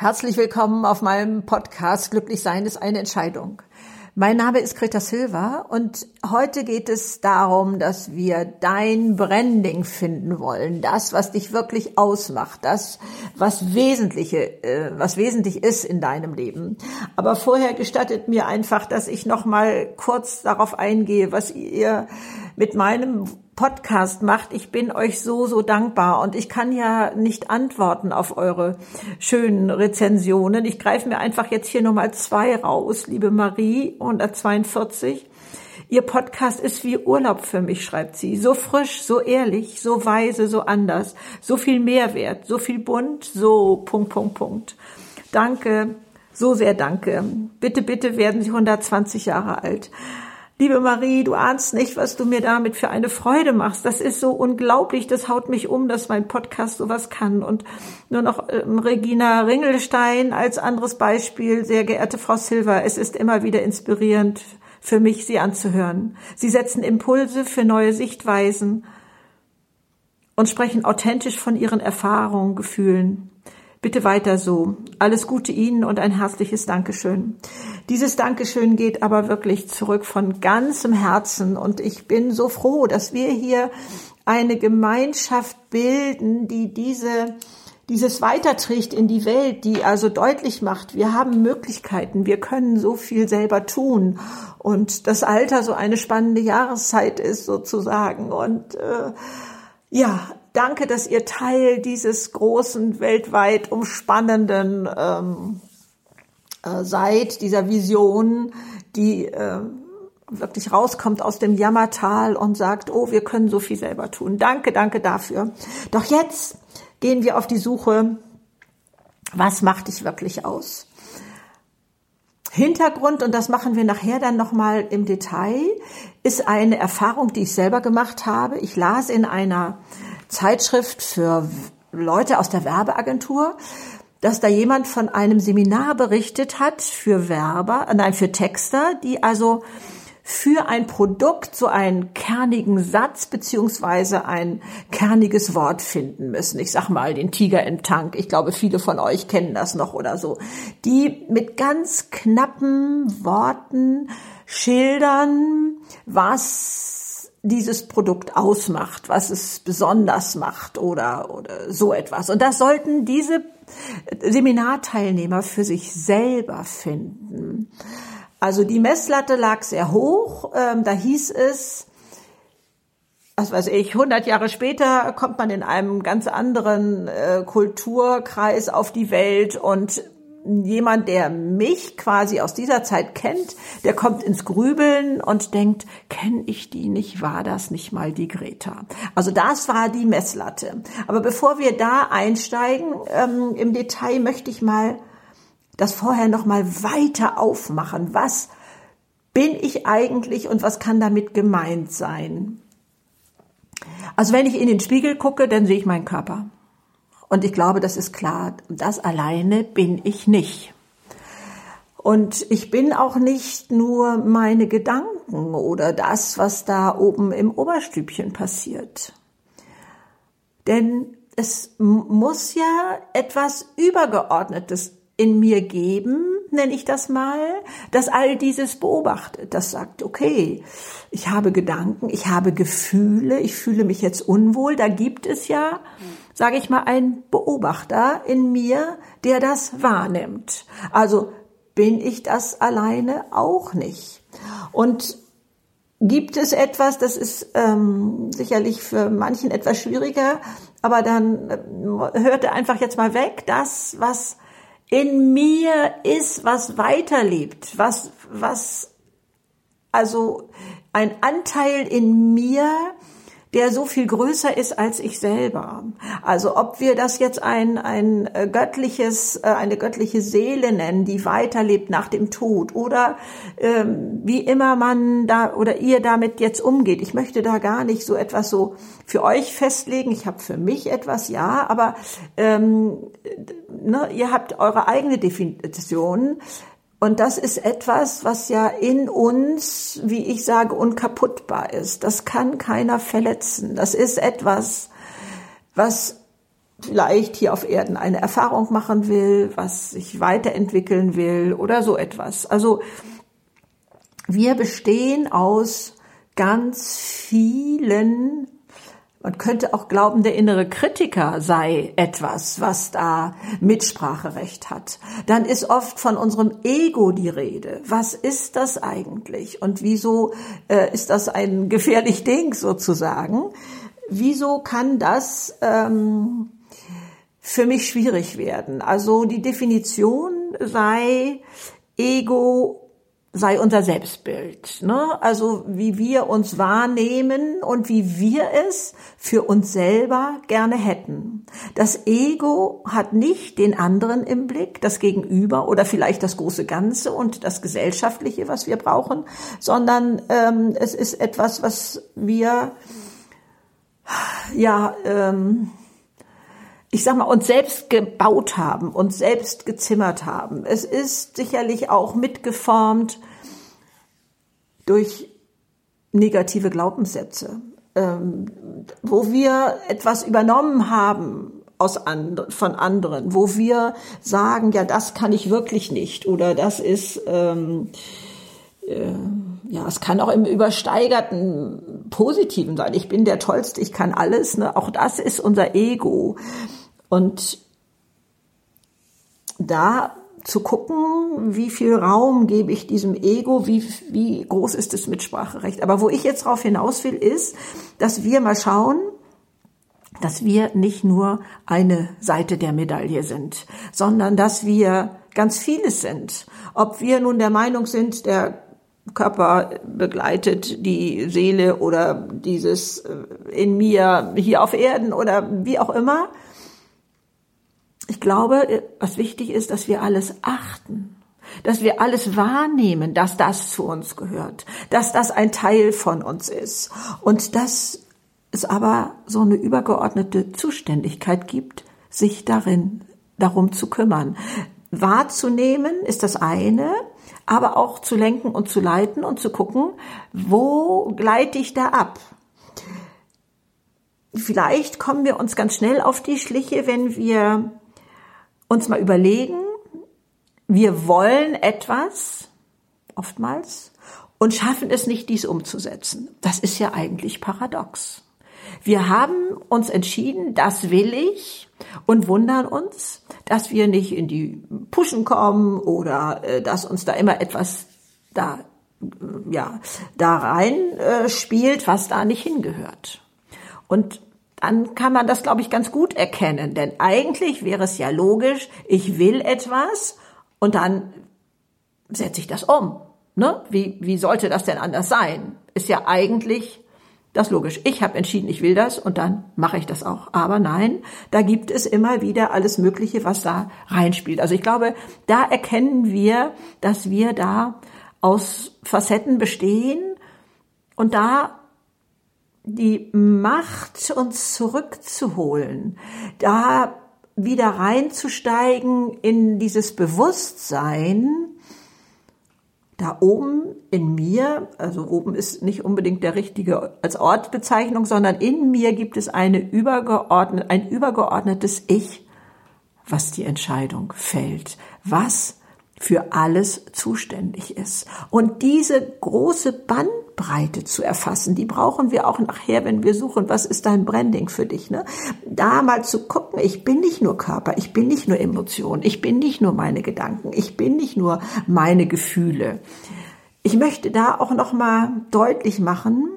Herzlich willkommen auf meinem Podcast Glücklich sein ist eine Entscheidung. Mein Name ist Greta Silva und heute geht es darum, dass wir dein Branding finden wollen, das, was dich wirklich ausmacht, das, was wesentliche, äh, was wesentlich ist in deinem Leben. Aber vorher gestattet mir einfach, dass ich noch mal kurz darauf eingehe, was ihr mit meinem Podcast macht. Ich bin euch so, so dankbar und ich kann ja nicht antworten auf eure schönen Rezensionen. Ich greife mir einfach jetzt hier nochmal zwei raus. Liebe Marie, 142. Ihr Podcast ist wie Urlaub für mich, schreibt sie. So frisch, so ehrlich, so weise, so anders. So viel Mehrwert, so viel bunt, so Punkt, Punkt, Punkt. Danke, so sehr danke. Bitte, bitte werden Sie 120 Jahre alt. Liebe Marie, du ahnst nicht, was du mir damit für eine Freude machst. Das ist so unglaublich, das haut mich um, dass mein Podcast sowas kann. Und nur noch ähm, Regina Ringelstein als anderes Beispiel. Sehr geehrte Frau Silva, es ist immer wieder inspirierend für mich, Sie anzuhören. Sie setzen Impulse für neue Sichtweisen und sprechen authentisch von Ihren Erfahrungen, Gefühlen. Bitte weiter so. Alles Gute Ihnen und ein herzliches Dankeschön. Dieses Dankeschön geht aber wirklich zurück von ganzem Herzen und ich bin so froh, dass wir hier eine Gemeinschaft bilden, die diese dieses weiterträgt in die Welt, die also deutlich macht, wir haben Möglichkeiten, wir können so viel selber tun und das Alter so eine spannende Jahreszeit ist sozusagen und äh, ja, danke, dass ihr Teil dieses großen, weltweit umspannenden ähm, äh, seid, dieser Vision, die äh, wirklich rauskommt aus dem Jammertal und sagt, oh, wir können so viel selber tun. Danke, danke dafür. Doch jetzt gehen wir auf die Suche, was macht dich wirklich aus? Hintergrund, und das machen wir nachher dann nochmal im Detail, ist eine Erfahrung, die ich selber gemacht habe. Ich las in einer Zeitschrift für Leute aus der Werbeagentur, dass da jemand von einem Seminar berichtet hat für Werber, nein, für Texter, die also für ein Produkt so einen kernigen Satz beziehungsweise ein kerniges Wort finden müssen. Ich sag mal den Tiger im Tank. Ich glaube, viele von euch kennen das noch oder so. Die mit ganz knappen Worten schildern, was dieses Produkt ausmacht, was es besonders macht oder, oder so etwas. Und das sollten diese Seminarteilnehmer für sich selber finden. Also die Messlatte lag sehr hoch. Ähm, da hieß es, was weiß ich, 100 Jahre später kommt man in einem ganz anderen äh, Kulturkreis auf die Welt und jemand, der mich quasi aus dieser Zeit kennt, der kommt ins Grübeln und denkt, kenne ich die nicht, war das nicht mal die Greta? Also das war die Messlatte. Aber bevor wir da einsteigen, ähm, im Detail möchte ich mal das vorher noch mal weiter aufmachen. Was bin ich eigentlich und was kann damit gemeint sein? Also wenn ich in den Spiegel gucke, dann sehe ich meinen Körper. Und ich glaube, das ist klar, das alleine bin ich nicht. Und ich bin auch nicht nur meine Gedanken oder das, was da oben im Oberstübchen passiert. Denn es muss ja etwas Übergeordnetes in mir geben, nenne ich das mal, das all dieses beobachtet, das sagt, okay, ich habe Gedanken, ich habe Gefühle, ich fühle mich jetzt unwohl, da gibt es ja, sage ich mal, einen Beobachter in mir, der das wahrnimmt. Also bin ich das alleine auch nicht. Und gibt es etwas, das ist ähm, sicherlich für manchen etwas schwieriger, aber dann äh, hört er einfach jetzt mal weg, das, was in mir ist, was weiterlebt, was, was, also ein Anteil in mir, der so viel größer ist als ich selber. Also ob wir das jetzt ein, ein äh, göttliches, äh, eine göttliche Seele nennen, die weiterlebt nach dem Tod oder ähm, wie immer man da oder ihr damit jetzt umgeht. Ich möchte da gar nicht so etwas so für euch festlegen. Ich habe für mich etwas, ja, aber ähm, ne, ihr habt eure eigene Definition. Und das ist etwas, was ja in uns, wie ich sage, unkaputtbar ist. Das kann keiner verletzen. Das ist etwas, was vielleicht hier auf Erden eine Erfahrung machen will, was sich weiterentwickeln will oder so etwas. Also wir bestehen aus ganz vielen man könnte auch glauben, der innere Kritiker sei etwas, was da Mitspracherecht hat. Dann ist oft von unserem Ego die Rede. Was ist das eigentlich? Und wieso äh, ist das ein gefährlich Ding sozusagen? Wieso kann das ähm, für mich schwierig werden? Also die Definition sei Ego sei unser Selbstbild. Ne? Also wie wir uns wahrnehmen und wie wir es für uns selber gerne hätten. Das Ego hat nicht den anderen im Blick, das Gegenüber oder vielleicht das große Ganze und das Gesellschaftliche, was wir brauchen, sondern ähm, es ist etwas, was wir ja ähm, ich sag mal, uns selbst gebaut haben, uns selbst gezimmert haben. Es ist sicherlich auch mitgeformt durch negative Glaubenssätze, ähm, wo wir etwas übernommen haben aus and von anderen, wo wir sagen, ja, das kann ich wirklich nicht oder das ist ähm, äh, ja, es kann auch im übersteigerten Positiven sein. Ich bin der Tollste, ich kann alles. Ne? Auch das ist unser Ego. Und da zu gucken, wie viel Raum gebe ich diesem Ego, wie, wie groß ist das Mitspracherecht. Aber wo ich jetzt darauf hinaus will, ist, dass wir mal schauen, dass wir nicht nur eine Seite der Medaille sind, sondern dass wir ganz vieles sind. Ob wir nun der Meinung sind, der Körper begleitet die Seele oder dieses äh, in mir hier auf Erden oder wie auch immer, ich glaube, was wichtig ist, dass wir alles achten, dass wir alles wahrnehmen, dass das zu uns gehört, dass das ein Teil von uns ist und dass es aber so eine übergeordnete Zuständigkeit gibt, sich darin darum zu kümmern. Wahrzunehmen ist das eine, aber auch zu lenken und zu leiten und zu gucken, wo gleite ich da ab? Vielleicht kommen wir uns ganz schnell auf die Schliche, wenn wir uns mal überlegen, wir wollen etwas, oftmals, und schaffen es nicht, dies umzusetzen. Das ist ja eigentlich paradox. Wir haben uns entschieden, das will ich und wundern uns, dass wir nicht in die Puschen kommen oder äh, dass uns da immer etwas da ja da rein äh, spielt, was da nicht hingehört. Und dann kann man das, glaube ich, ganz gut erkennen. Denn eigentlich wäre es ja logisch, ich will etwas und dann setze ich das um. Ne? Wie, wie sollte das denn anders sein? Ist ja eigentlich das logisch. Ich habe entschieden, ich will das und dann mache ich das auch. Aber nein, da gibt es immer wieder alles Mögliche, was da reinspielt. Also ich glaube, da erkennen wir, dass wir da aus Facetten bestehen und da die Macht, uns zurückzuholen, da wieder reinzusteigen in dieses Bewusstsein, da oben in mir, also oben ist nicht unbedingt der richtige als Ortbezeichnung, sondern in mir gibt es eine übergeordnete, ein übergeordnetes Ich, was die Entscheidung fällt, was für alles zuständig ist. Und diese große Bandbreite zu erfassen, die brauchen wir auch nachher, wenn wir suchen, was ist dein Branding für dich, ne? Da mal zu gucken, ich bin nicht nur Körper, ich bin nicht nur Emotion, ich bin nicht nur meine Gedanken, ich bin nicht nur meine Gefühle. Ich möchte da auch noch mal deutlich machen,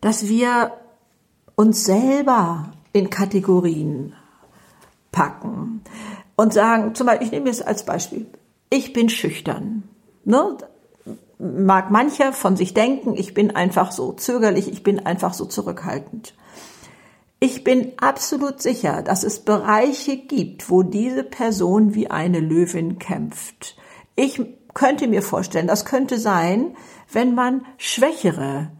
dass wir uns selber in Kategorien packen und sagen, zum Beispiel, ich nehme es als Beispiel, ich bin schüchtern. Ne? Mag mancher von sich denken, ich bin einfach so zögerlich, ich bin einfach so zurückhaltend. Ich bin absolut sicher, dass es Bereiche gibt, wo diese Person wie eine Löwin kämpft. Ich könnte mir vorstellen, das könnte sein, wenn man Schwächere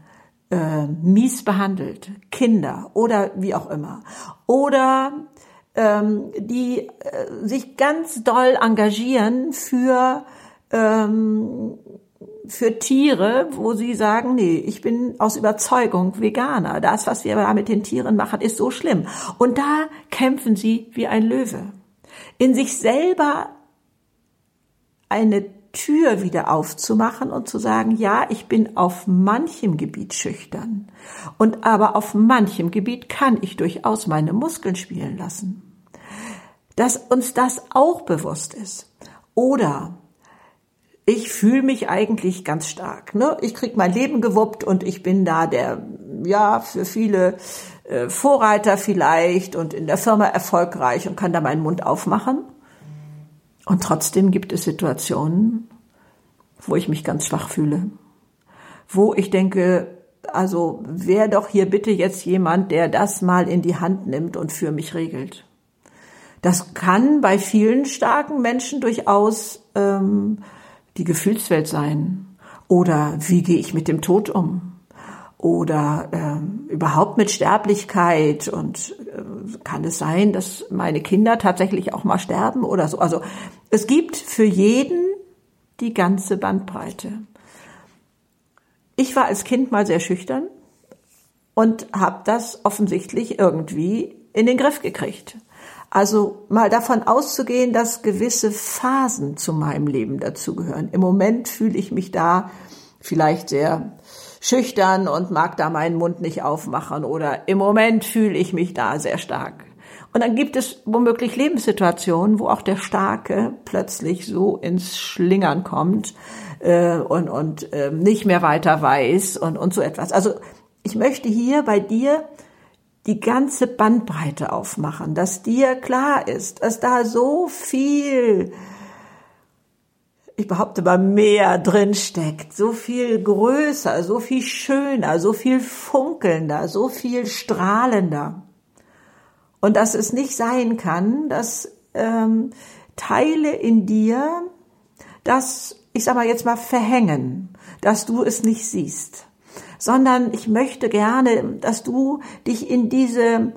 äh, mies behandelt, Kinder oder wie auch immer. Oder ähm, die äh, sich ganz doll engagieren für ähm, für Tiere, wo sie sagen, nee, ich bin aus Überzeugung Veganer. Das, was wir da mit den Tieren machen, ist so schlimm. Und da kämpfen sie wie ein Löwe. In sich selber eine Tür wieder aufzumachen und zu sagen, ja, ich bin auf manchem Gebiet schüchtern. Und aber auf manchem Gebiet kann ich durchaus meine Muskeln spielen lassen. Dass uns das auch bewusst ist. Oder ich fühle mich eigentlich ganz stark. Ne? Ich krieg mein Leben gewuppt und ich bin da der, ja, für viele äh, Vorreiter vielleicht und in der Firma erfolgreich und kann da meinen Mund aufmachen. Und trotzdem gibt es Situationen, wo ich mich ganz schwach fühle. Wo ich denke, also wer doch hier bitte jetzt jemand, der das mal in die Hand nimmt und für mich regelt. Das kann bei vielen starken Menschen durchaus ähm, die Gefühlswelt sein? Oder wie gehe ich mit dem Tod um? Oder ähm, überhaupt mit Sterblichkeit? Und äh, kann es sein, dass meine Kinder tatsächlich auch mal sterben oder so? Also es gibt für jeden die ganze Bandbreite. Ich war als Kind mal sehr schüchtern und habe das offensichtlich irgendwie in den Griff gekriegt. Also mal davon auszugehen, dass gewisse Phasen zu meinem Leben dazugehören. Im Moment fühle ich mich da vielleicht sehr schüchtern und mag da meinen Mund nicht aufmachen oder im Moment fühle ich mich da sehr stark. Und dann gibt es womöglich Lebenssituationen, wo auch der Starke plötzlich so ins Schlingern kommt äh, und, und äh, nicht mehr weiter weiß und, und so etwas. Also ich möchte hier bei dir die ganze Bandbreite aufmachen, dass dir klar ist, dass da so viel, ich behaupte mal mehr drin steckt, so viel größer, so viel schöner, so viel funkelnder, so viel strahlender. Und dass es nicht sein kann, dass ähm, Teile in dir das, ich sag mal jetzt mal, verhängen, dass du es nicht siehst sondern ich möchte gerne, dass du dich in diese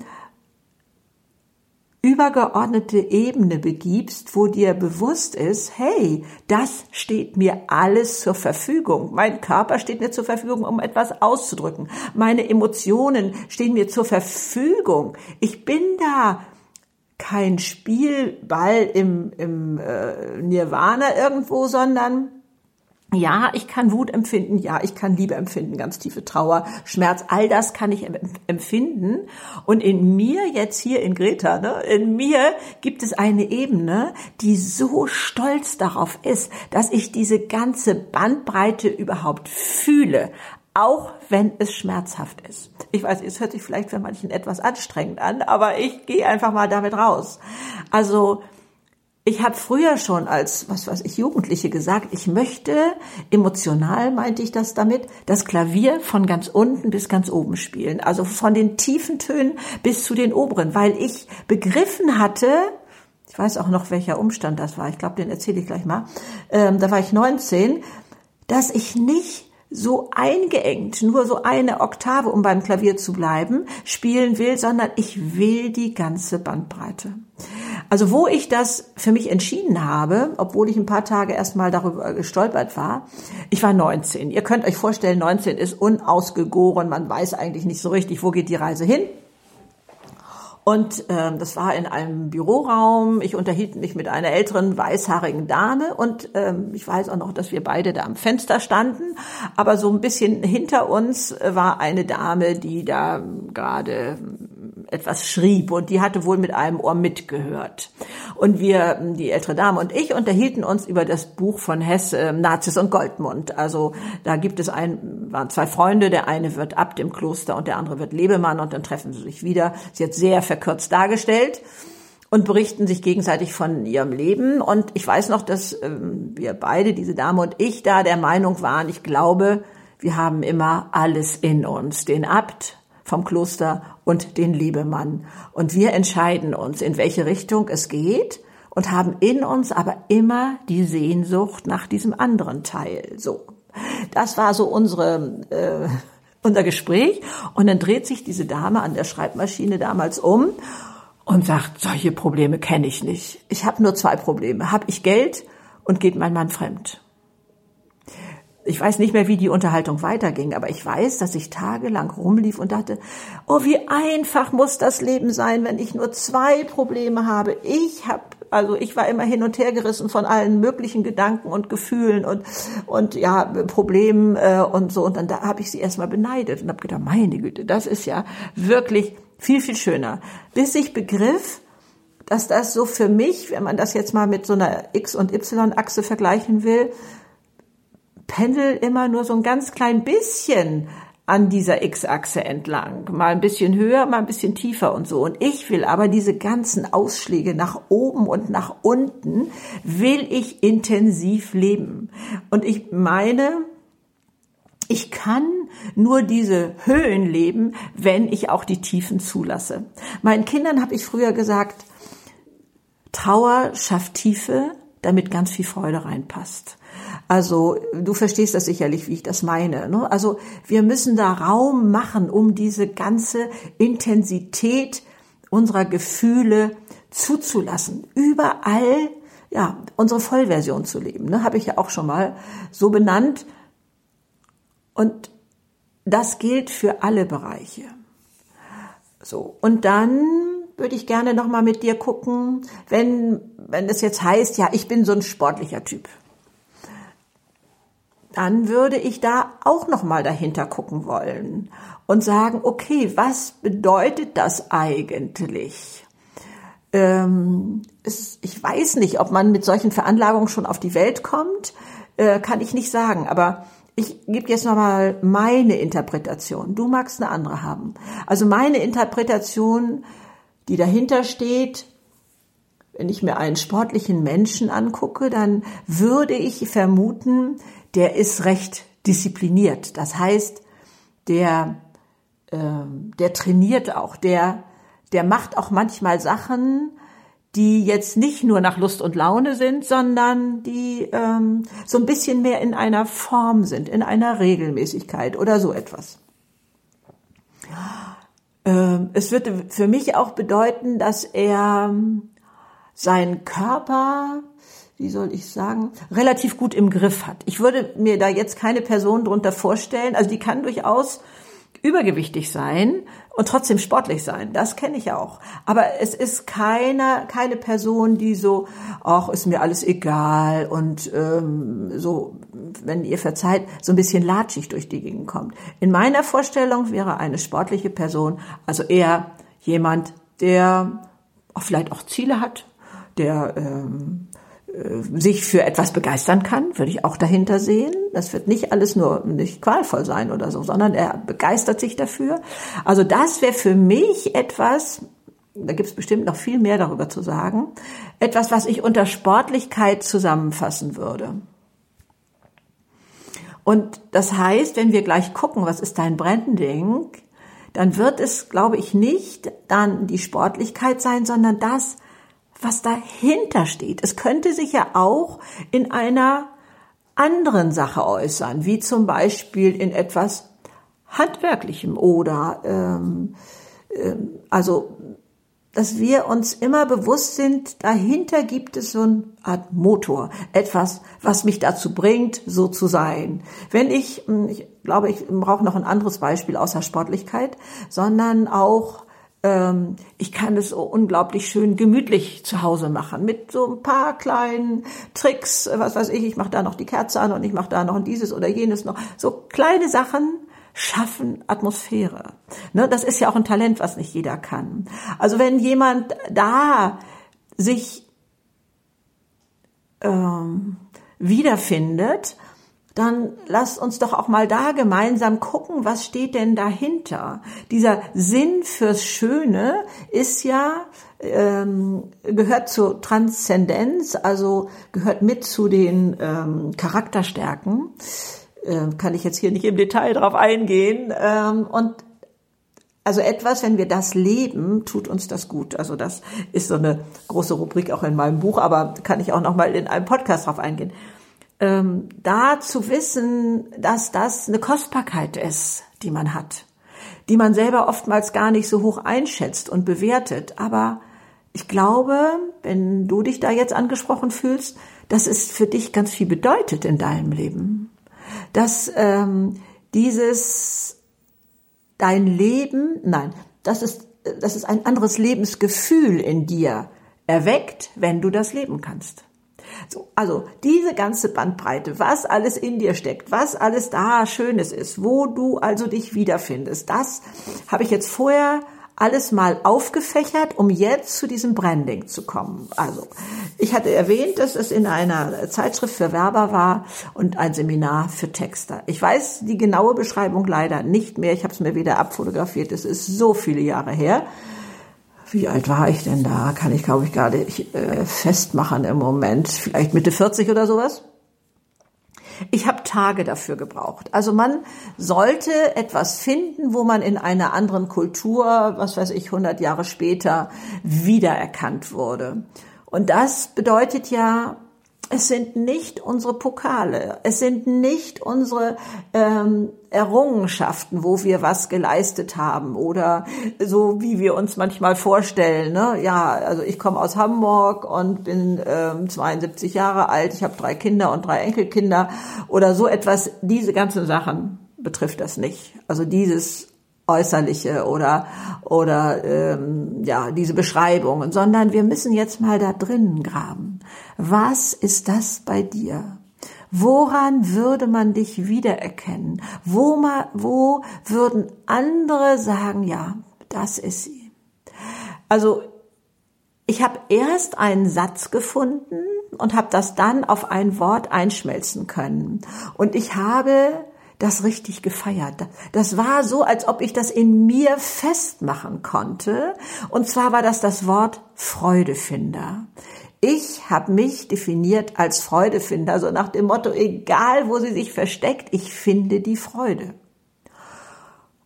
übergeordnete Ebene begibst, wo dir bewusst ist, hey, das steht mir alles zur Verfügung. Mein Körper steht mir zur Verfügung, um etwas auszudrücken. Meine Emotionen stehen mir zur Verfügung. Ich bin da kein Spielball im, im äh, Nirvana irgendwo, sondern ja, ich kann Wut empfinden, ja, ich kann Liebe empfinden, ganz tiefe Trauer, Schmerz, all das kann ich empfinden. Und in mir jetzt hier in Greta, ne, in mir gibt es eine Ebene, die so stolz darauf ist, dass ich diese ganze Bandbreite überhaupt fühle, auch wenn es schmerzhaft ist. Ich weiß, es hört sich vielleicht für manchen etwas anstrengend an, aber ich gehe einfach mal damit raus. Also ich habe früher schon als, was weiß ich, Jugendliche gesagt, ich möchte, emotional meinte ich das damit, das Klavier von ganz unten bis ganz oben spielen. Also von den tiefen Tönen bis zu den oberen, weil ich begriffen hatte, ich weiß auch noch, welcher Umstand das war, ich glaube, den erzähle ich gleich mal, ähm, da war ich 19, dass ich nicht so eingeengt, nur so eine Oktave, um beim Klavier zu bleiben, spielen will, sondern ich will die ganze Bandbreite. Also wo ich das für mich entschieden habe, obwohl ich ein paar Tage erstmal darüber gestolpert war, ich war 19. Ihr könnt euch vorstellen, 19 ist unausgegoren, man weiß eigentlich nicht so richtig, wo geht die Reise hin. Und ähm, das war in einem Büroraum. Ich unterhielt mich mit einer älteren weißhaarigen Dame und ähm, ich weiß auch noch, dass wir beide da am Fenster standen. Aber so ein bisschen hinter uns war eine Dame, die da gerade etwas schrieb und die hatte wohl mit einem Ohr mitgehört. Und wir, die ältere Dame und ich, unterhielten uns über das Buch von Hess, äh, Nazis und Goldmund. Also da gibt es ein, waren zwei Freunde, der eine wird Abt im Kloster und der andere wird Lebemann und dann treffen sie sich wieder. Sie hat sehr verkürzt dargestellt und berichten sich gegenseitig von ihrem Leben. Und ich weiß noch, dass ähm, wir beide, diese Dame und ich, da der Meinung waren, ich glaube, wir haben immer alles in uns. Den Abt, vom Kloster und den Liebemann. Und wir entscheiden uns, in welche Richtung es geht und haben in uns aber immer die Sehnsucht nach diesem anderen Teil. So, das war so unsere äh, unser Gespräch. Und dann dreht sich diese Dame an der Schreibmaschine damals um und sagt: Solche Probleme kenne ich nicht. Ich habe nur zwei Probleme: Hab ich Geld und geht mein Mann fremd? Ich weiß nicht mehr, wie die Unterhaltung weiterging, aber ich weiß, dass ich tagelang rumlief und dachte, oh, wie einfach muss das Leben sein, wenn ich nur zwei Probleme habe. Ich habe also ich war immer hin und her gerissen von allen möglichen Gedanken und Gefühlen und und ja Problemen äh, und so und dann da habe ich sie erstmal beneidet und habe gedacht, meine Güte, das ist ja wirklich viel viel schöner, bis ich begriff, dass das so für mich, wenn man das jetzt mal mit so einer X- und Y-Achse vergleichen will, pendel immer nur so ein ganz klein bisschen an dieser X-Achse entlang. Mal ein bisschen höher, mal ein bisschen tiefer und so. Und ich will aber diese ganzen Ausschläge nach oben und nach unten, will ich intensiv leben. Und ich meine, ich kann nur diese Höhen leben, wenn ich auch die Tiefen zulasse. Meinen Kindern habe ich früher gesagt, Trauer schafft Tiefe, damit ganz viel Freude reinpasst. Also du verstehst das sicherlich, wie ich das meine. Ne? Also wir müssen da Raum machen, um diese ganze Intensität unserer Gefühle zuzulassen. Überall ja unsere Vollversion zu leben. Ne? Habe ich ja auch schon mal so benannt. Und das gilt für alle Bereiche. So und dann würde ich gerne noch mal mit dir gucken, wenn wenn es jetzt heißt, ja, ich bin so ein sportlicher Typ. Dann würde ich da auch noch mal dahinter gucken wollen und sagen, okay, was bedeutet das eigentlich? Ähm, es, ich weiß nicht, ob man mit solchen Veranlagungen schon auf die Welt kommt, äh, kann ich nicht sagen. Aber ich gebe jetzt nochmal meine Interpretation. Du magst eine andere haben. Also meine Interpretation die dahinter steht, wenn ich mir einen sportlichen Menschen angucke, dann würde ich vermuten, der ist recht diszipliniert. Das heißt, der, äh, der trainiert auch, der, der macht auch manchmal Sachen, die jetzt nicht nur nach Lust und Laune sind, sondern die ähm, so ein bisschen mehr in einer Form sind, in einer Regelmäßigkeit oder so etwas. Ähm, es würde für mich auch bedeuten, dass er ähm, seinen Körper, wie soll ich sagen, relativ gut im Griff hat. Ich würde mir da jetzt keine Person drunter vorstellen. Also die kann durchaus übergewichtig sein und trotzdem sportlich sein. Das kenne ich auch. Aber es ist keine, keine Person, die so, ach, ist mir alles egal und ähm, so, wenn ihr verzeiht, so ein bisschen latschig durch die Gegend kommt. In meiner Vorstellung wäre eine sportliche Person also eher jemand, der vielleicht auch Ziele hat, der ähm, äh, sich für etwas begeistern kann, würde ich auch dahinter sehen. Das wird nicht alles nur nicht qualvoll sein oder so, sondern er begeistert sich dafür. Also das wäre für mich etwas, da gibt es bestimmt noch viel mehr darüber zu sagen, etwas, was ich unter Sportlichkeit zusammenfassen würde. Und das heißt, wenn wir gleich gucken, was ist dein Branding, dann wird es, glaube ich, nicht dann die Sportlichkeit sein, sondern das, was dahinter steht. Es könnte sich ja auch in einer anderen Sache äußern, wie zum Beispiel in etwas Handwerklichem oder ähm, ähm, also dass wir uns immer bewusst sind, dahinter gibt es so eine Art Motor, etwas, was mich dazu bringt, so zu sein. Wenn ich, hm, ich glaube, ich brauche noch ein anderes Beispiel außer Sportlichkeit, sondern auch ähm, ich kann es so unglaublich schön gemütlich zu Hause machen mit so ein paar kleinen Tricks, was weiß ich, ich mache da noch die Kerze an und ich mache da noch dieses oder jenes noch. So kleine Sachen schaffen Atmosphäre. Ne, das ist ja auch ein Talent, was nicht jeder kann. Also wenn jemand da sich ähm, wiederfindet dann lasst uns doch auch mal da gemeinsam gucken, was steht denn dahinter. Dieser Sinn fürs Schöne ist ja ähm, gehört zur Transzendenz, also gehört mit zu den ähm, Charakterstärken. Ähm, kann ich jetzt hier nicht im Detail drauf eingehen. Ähm, und also etwas, wenn wir das leben, tut uns das gut. Also das ist so eine große Rubrik auch in meinem Buch, aber kann ich auch noch mal in einem Podcast drauf eingehen ähm, da zu wissen, dass das eine Kostbarkeit ist, die man hat, die man selber oftmals gar nicht so hoch einschätzt und bewertet. Aber ich glaube, wenn du dich da jetzt angesprochen fühlst, dass es für dich ganz viel bedeutet in deinem Leben. Dass ähm, dieses dein Leben, nein, das ist, das ist ein anderes Lebensgefühl in dir erweckt, wenn du das leben kannst. So, also diese ganze Bandbreite, was alles in dir steckt, was alles da Schönes ist, wo du also dich wiederfindest, das habe ich jetzt vorher alles mal aufgefächert, um jetzt zu diesem Branding zu kommen. Also, ich hatte erwähnt, dass es in einer Zeitschrift für Werber war und ein Seminar für Texter. Ich weiß die genaue Beschreibung leider nicht mehr. Ich habe es mir wieder abfotografiert. Es ist so viele Jahre her. Wie alt war ich denn da? Kann ich, glaube ich, gar nicht äh, festmachen im Moment. Vielleicht Mitte 40 oder sowas. Ich habe Tage dafür gebraucht. Also man sollte etwas finden, wo man in einer anderen Kultur, was weiß ich, 100 Jahre später wiedererkannt wurde. Und das bedeutet ja, es sind nicht unsere Pokale, es sind nicht unsere ähm, Errungenschaften, wo wir was geleistet haben oder so wie wir uns manchmal vorstellen. Ne? Ja, also ich komme aus Hamburg und bin ähm, 72 Jahre alt, ich habe drei Kinder und drei Enkelkinder oder so etwas. Diese ganzen Sachen betrifft das nicht. Also dieses äußerliche oder oder ähm, ja diese Beschreibungen, sondern wir müssen jetzt mal da drinnen graben. Was ist das bei dir? Woran würde man dich wiedererkennen? Wo, ma, wo würden andere sagen, ja, das ist sie? Also ich habe erst einen Satz gefunden und habe das dann auf ein Wort einschmelzen können. Und ich habe das richtig gefeiert. Das war so, als ob ich das in mir festmachen konnte. Und zwar war das das Wort Freudefinder. Ich habe mich definiert als Freudefinder, so nach dem Motto, egal wo sie sich versteckt, ich finde die Freude.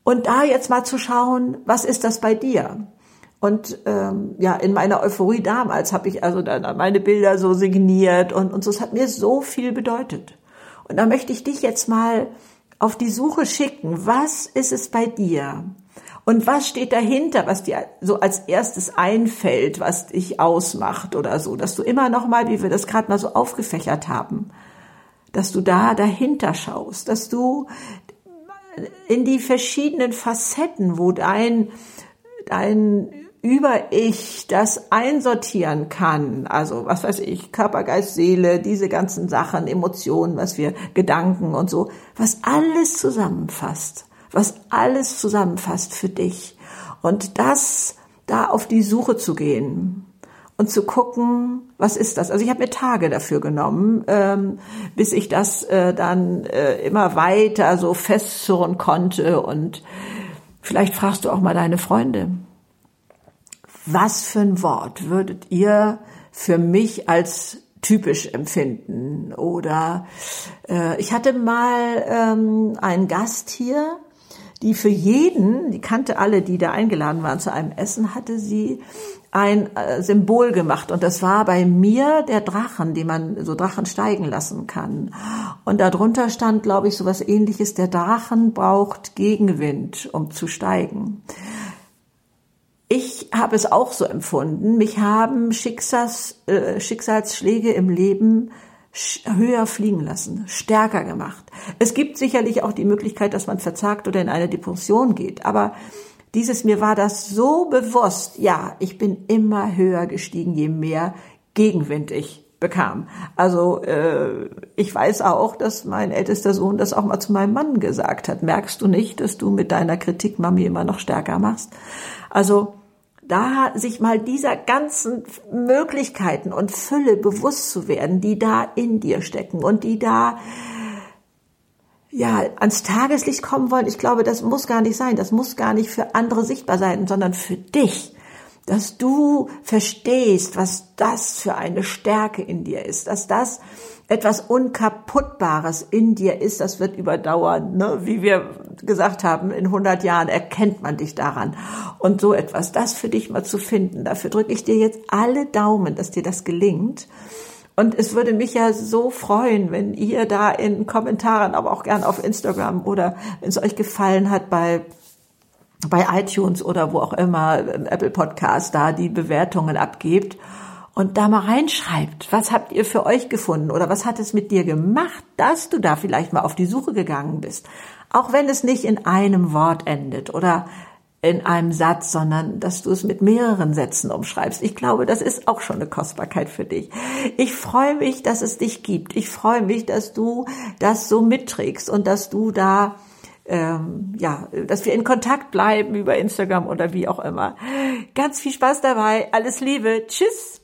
Und da jetzt mal zu schauen, was ist das bei dir? Und ähm, ja, in meiner Euphorie damals habe ich also dann meine Bilder so signiert und, und so. Es hat mir so viel bedeutet. Und da möchte ich dich jetzt mal auf die Suche schicken. Was ist es bei dir? Und was steht dahinter, was dir so als erstes einfällt, was dich ausmacht oder so, dass du immer noch mal, wie wir das gerade mal so aufgefächert haben, dass du da dahinter schaust, dass du in die verschiedenen Facetten, wo dein dein über-Ich das einsortieren kann, also was weiß ich, Körper, Geist, Seele, diese ganzen Sachen, Emotionen, was wir, Gedanken und so, was alles zusammenfasst, was alles zusammenfasst für dich. Und das, da auf die Suche zu gehen und zu gucken, was ist das? Also ich habe mir Tage dafür genommen, ähm, bis ich das äh, dann äh, immer weiter so festzurren konnte. Und vielleicht fragst du auch mal deine Freunde was für ein Wort würdet ihr für mich als typisch empfinden? Oder äh, ich hatte mal ähm, einen Gast hier, die für jeden, die kannte alle, die da eingeladen waren zu einem Essen, hatte sie ein äh, Symbol gemacht und das war bei mir der Drachen, den man so Drachen steigen lassen kann. Und darunter stand, glaube ich, so was ähnliches, der Drachen braucht Gegenwind, um zu steigen. Ich habe es auch so empfunden. Mich haben Schicksals, äh, Schicksalsschläge im Leben höher fliegen lassen, stärker gemacht. Es gibt sicherlich auch die Möglichkeit, dass man verzagt oder in eine Depression geht. Aber dieses, mir war das so bewusst. Ja, ich bin immer höher gestiegen, je mehr Gegenwind ich bekam. Also äh, ich weiß auch, dass mein ältester Sohn das auch mal zu meinem Mann gesagt hat. Merkst du nicht, dass du mit deiner Kritik Mami immer noch stärker machst? Also da sich mal dieser ganzen Möglichkeiten und Fülle bewusst zu werden, die da in dir stecken und die da ja ans Tageslicht kommen wollen. Ich glaube, das muss gar nicht sein. Das muss gar nicht für andere sichtbar sein, sondern für dich dass du verstehst, was das für eine Stärke in dir ist, dass das etwas Unkaputtbares in dir ist, das wird überdauern. Ne? Wie wir gesagt haben, in 100 Jahren erkennt man dich daran. Und so etwas, das für dich mal zu finden, dafür drücke ich dir jetzt alle Daumen, dass dir das gelingt. Und es würde mich ja so freuen, wenn ihr da in Kommentaren, aber auch gern auf Instagram oder wenn es euch gefallen hat bei bei iTunes oder wo auch immer, Apple Podcast, da die Bewertungen abgebt und da mal reinschreibt, was habt ihr für euch gefunden oder was hat es mit dir gemacht, dass du da vielleicht mal auf die Suche gegangen bist. Auch wenn es nicht in einem Wort endet oder in einem Satz, sondern dass du es mit mehreren Sätzen umschreibst. Ich glaube, das ist auch schon eine Kostbarkeit für dich. Ich freue mich, dass es dich gibt. Ich freue mich, dass du das so mitträgst und dass du da ähm, ja, dass wir in Kontakt bleiben über Instagram oder wie auch immer. Ganz viel Spaß dabei. Alles Liebe. Tschüss.